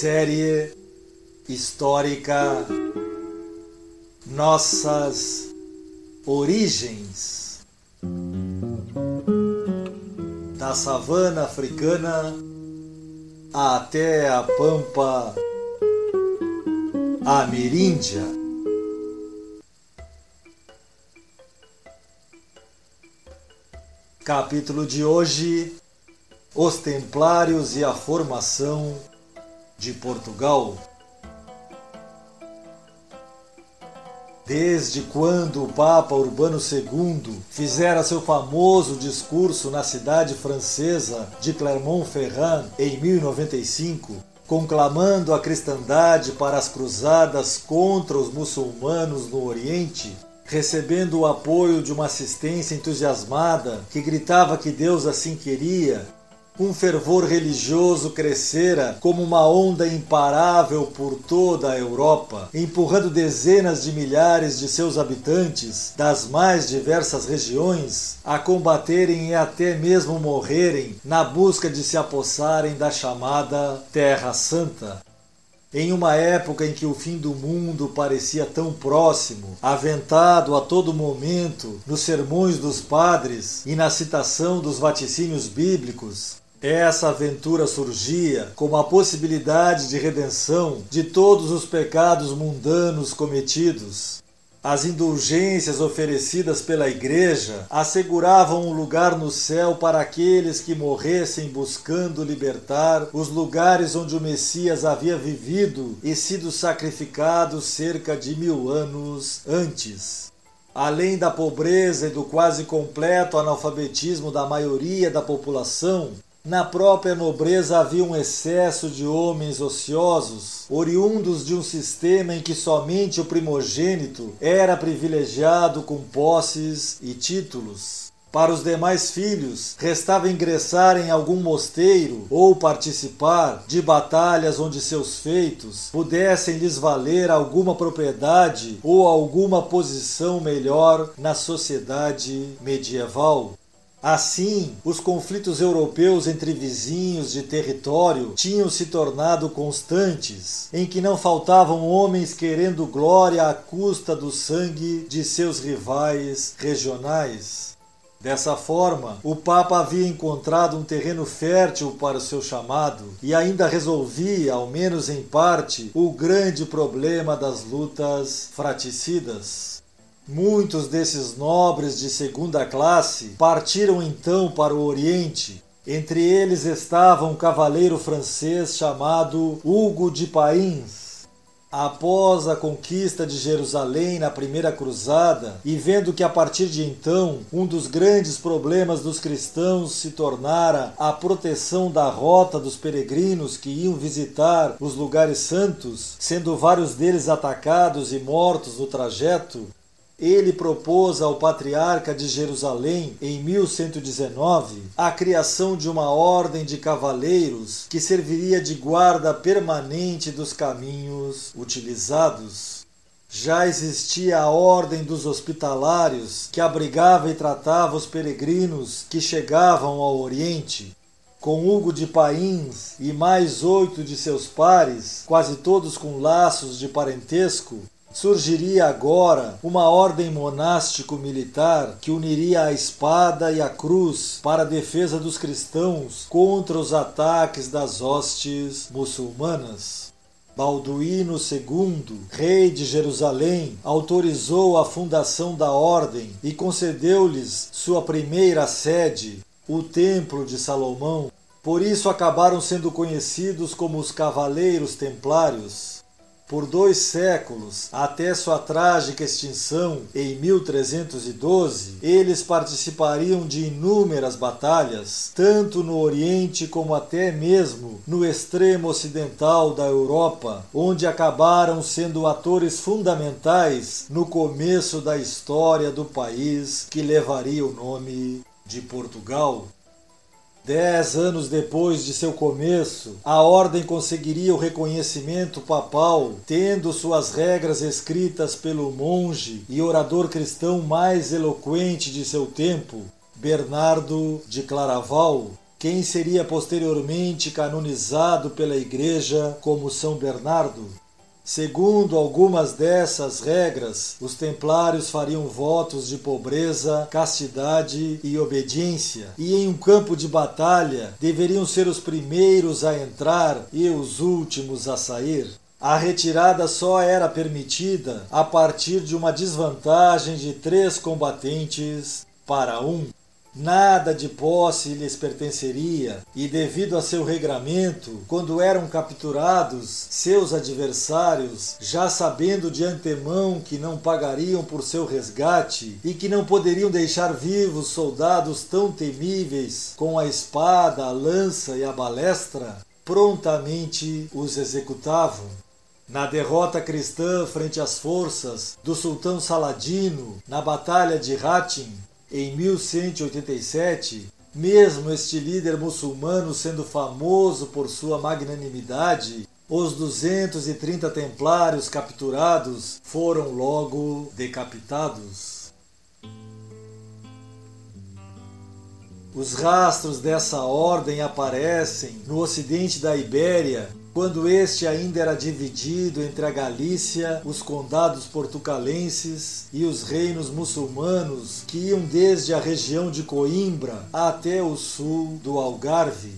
Série histórica Nossas Origens da savana africana até a pampa ameríndia. Capítulo de hoje: Os Templários e a formação de Portugal. Desde quando o Papa Urbano II fizera seu famoso discurso na cidade francesa de Clermont-Ferrand em 1095, conclamando a cristandade para as cruzadas contra os muçulmanos no Oriente, recebendo o apoio de uma assistência entusiasmada que gritava que Deus assim queria um fervor religioso crescera como uma onda imparável por toda a Europa, empurrando dezenas de milhares de seus habitantes das mais diversas regiões a combaterem e até mesmo morrerem na busca de se apossarem da chamada Terra Santa. Em uma época em que o fim do mundo parecia tão próximo, aventado a todo momento nos sermões dos padres e na citação dos vaticínios bíblicos, essa aventura surgia como a possibilidade de redenção de todos os pecados mundanos cometidos. As indulgências oferecidas pela Igreja asseguravam um lugar no céu para aqueles que morressem buscando libertar os lugares onde o Messias havia vivido e sido sacrificado cerca de mil anos antes além da pobreza e do quase completo analfabetismo da maioria da população, na própria nobreza havia um excesso de homens ociosos, oriundos de um sistema em que somente o primogênito era privilegiado com posses e títulos. Para os demais filhos, restava ingressar em algum mosteiro ou participar de batalhas onde seus feitos pudessem lhes valer alguma propriedade ou alguma posição melhor na sociedade medieval. Assim, os conflitos europeus entre vizinhos de território tinham se tornado constantes, em que não faltavam homens querendo glória à custa do sangue de seus rivais regionais. Dessa forma, o Papa havia encontrado um terreno fértil para o seu chamado e ainda resolvia, ao menos em parte, o grande problema das lutas fraticidas. Muitos desses nobres de segunda classe partiram então para o Oriente. Entre eles estava um cavaleiro francês chamado Hugo de Pains. Após a conquista de Jerusalém na Primeira Cruzada, e vendo que a partir de então um dos grandes problemas dos cristãos se tornara a proteção da rota dos peregrinos que iam visitar os lugares santos, sendo vários deles atacados e mortos no trajeto, ele propôs ao patriarca de Jerusalém, em 1119, a criação de uma ordem de cavaleiros que serviria de guarda permanente dos caminhos utilizados. Já existia a Ordem dos Hospitalários, que abrigava e tratava os peregrinos que chegavam ao Oriente. Com Hugo de Pains e mais oito de seus pares, quase todos com laços de parentesco, surgiria agora uma ordem monástico-militar que uniria a espada e a cruz para a defesa dos cristãos contra os ataques das hostes muçulmanas. Balduíno II, rei de Jerusalém, autorizou a fundação da ordem e concedeu-lhes sua primeira sede, o Templo de Salomão. Por isso acabaram sendo conhecidos como os Cavaleiros Templários. Por dois séculos, até sua trágica extinção em 1312, eles participariam de inúmeras batalhas, tanto no Oriente como até mesmo no extremo ocidental da Europa, onde acabaram sendo atores fundamentais no começo da história do país que levaria o nome de Portugal. Dez anos depois de seu começo, a ordem conseguiria o reconhecimento papal, tendo suas regras escritas pelo monge e orador cristão mais eloquente de seu tempo, Bernardo de Claraval, quem seria posteriormente canonizado pela Igreja como São Bernardo. Segundo algumas dessas regras, os templários fariam votos de pobreza, castidade e obediência, e em um campo de batalha deveriam ser os primeiros a entrar e os últimos a sair. A retirada só era permitida a partir de uma desvantagem de três combatentes para um. Nada de posse lhes pertenceria, e devido a seu regramento, quando eram capturados, seus adversários, já sabendo de antemão que não pagariam por seu resgate e que não poderiam deixar vivos soldados tão temíveis com a espada, a lança e a balestra, prontamente os executavam. Na derrota cristã frente às forças do sultão Saladino, na Batalha de Hattin, em 1187, mesmo este líder muçulmano sendo famoso por sua magnanimidade, os 230 templários capturados foram logo decapitados. Os rastros dessa ordem aparecem no ocidente da Ibéria quando este ainda era dividido entre a Galícia, os condados portucalenses e os reinos muçulmanos que iam desde a região de Coimbra até o sul do Algarve.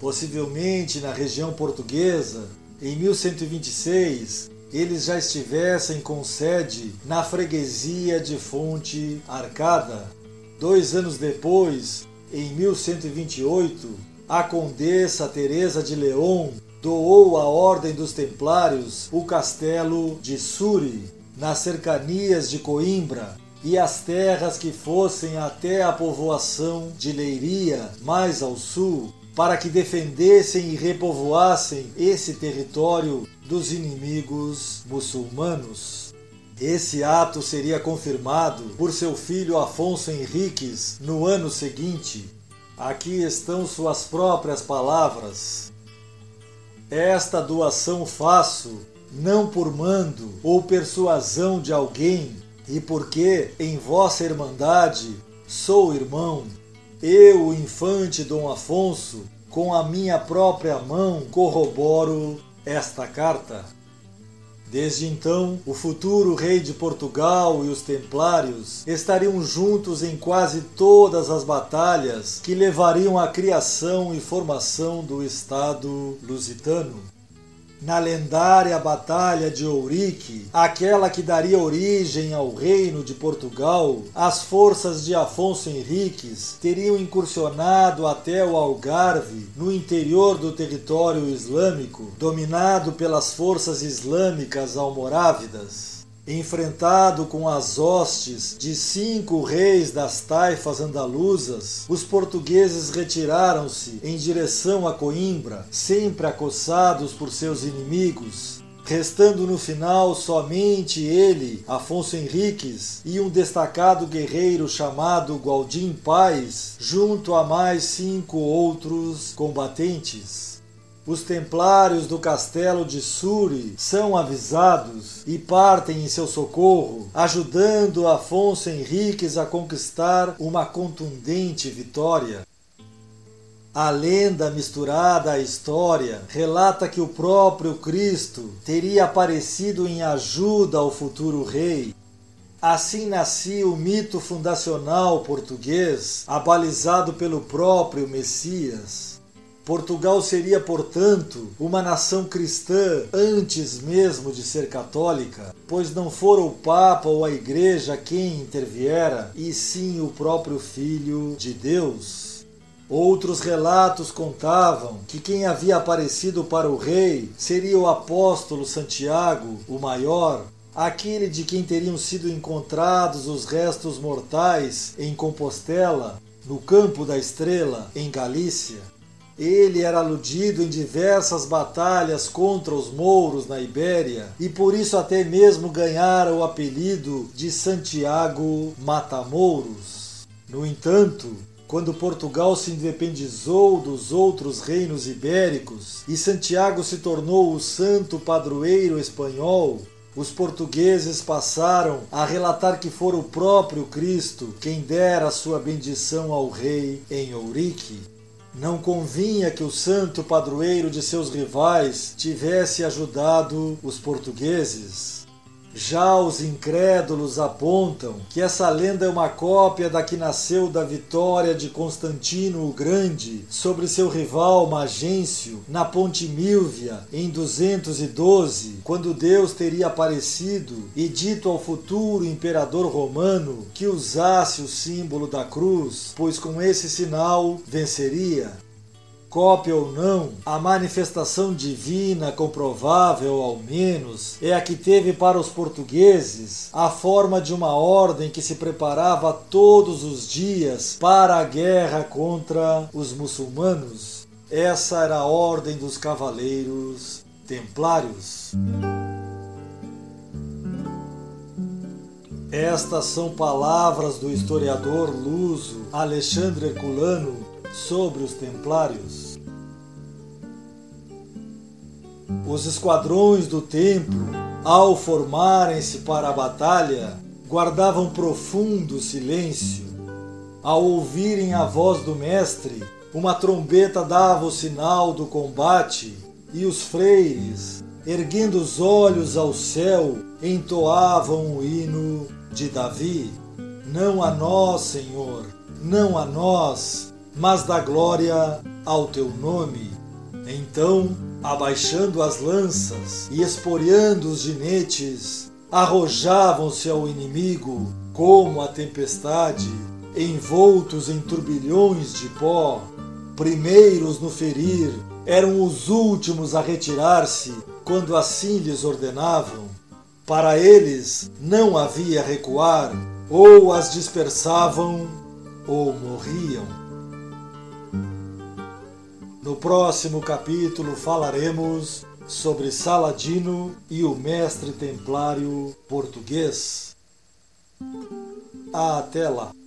Possivelmente na região portuguesa, em 1126, eles já estivessem com sede na freguesia de Fonte Arcada. Dois anos depois, em 1128, a condessa Teresa de León doou à Ordem dos Templários o castelo de Suri, nas cercanias de Coimbra, e as terras que fossem até a povoação de Leiria, mais ao sul, para que defendessem e repovoassem esse território dos inimigos muçulmanos. Esse ato seria confirmado por seu filho Afonso Henriques no ano seguinte. Aqui estão suas próprias palavras. Esta doação faço, não por mando ou persuasão de alguém, e porque em vossa irmandade sou irmão. Eu, o infante Dom Afonso, com a minha própria mão corroboro esta carta. Desde então, o futuro rei de Portugal e os templários estariam juntos em quase todas as batalhas que levariam à criação e formação do Estado lusitano na lendária Batalha de Ourique, aquela que daria origem ao Reino de Portugal, as forças de Afonso Henriques teriam incursionado até o Algarve, no interior do território islâmico, dominado pelas forças islâmicas almorávidas enfrentado com as hostes de cinco reis das taifas andaluzas, os portugueses retiraram-se em direção a Coimbra, sempre acossados por seus inimigos, restando no final somente ele, Afonso Henriques, e um destacado guerreiro chamado Gualdim Paz, junto a mais cinco outros combatentes. Os templários do castelo de Suri são avisados e partem em seu socorro, ajudando Afonso Henriques a conquistar uma contundente vitória. A lenda misturada à história relata que o próprio Cristo teria aparecido em ajuda ao futuro rei. Assim nascia o mito fundacional português, abalizado pelo próprio Messias. Portugal seria, portanto, uma nação cristã antes mesmo de ser católica, pois não fora o Papa ou a Igreja quem interviera, e sim o próprio Filho de Deus. Outros relatos contavam que quem havia aparecido para o rei seria o apóstolo Santiago, o maior, aquele de quem teriam sido encontrados os restos mortais em Compostela, no Campo da Estrela, em Galícia. Ele era aludido em diversas batalhas contra os mouros na Ibéria e por isso até mesmo ganhara o apelido de Santiago Matamouros. No entanto, quando Portugal se independizou dos outros reinos ibéricos e Santiago se tornou o santo padroeiro espanhol, os portugueses passaram a relatar que fora o próprio Cristo quem dera sua bendição ao rei em Ourique. Não convinha que o santo padroeiro de seus rivais tivesse ajudado os portugueses. Já os incrédulos apontam que essa lenda é uma cópia da que nasceu da vitória de Constantino o Grande sobre seu rival Magêncio na Ponte Milvia em 212, quando Deus teria aparecido e dito ao futuro imperador romano que usasse o símbolo da cruz, pois com esse sinal venceria cópia ou não, a manifestação divina comprovável, ao menos, é a que teve para os portugueses a forma de uma ordem que se preparava todos os dias para a guerra contra os muçulmanos. Essa era a ordem dos cavaleiros templários. Estas são palavras do historiador luso Alexandre Herculano sobre os templários. Os esquadrões do templo, ao formarem-se para a batalha, guardavam profundo silêncio. Ao ouvirem a voz do mestre, uma trombeta dava o sinal do combate e os freires, erguendo os olhos ao céu, entoavam o hino de Davi: Não a nós, Senhor, não a nós, mas dá glória ao teu nome. Então, abaixando as lanças e esporeando os ginetes, arrojavam-se ao inimigo como a tempestade, envoltos em turbilhões de pó. Primeiros no ferir, eram os últimos a retirar-se quando assim lhes ordenavam. Para eles não havia recuar, ou as dispersavam ou morriam. No próximo capítulo falaremos sobre Saladino e o mestre templário português. Até lá!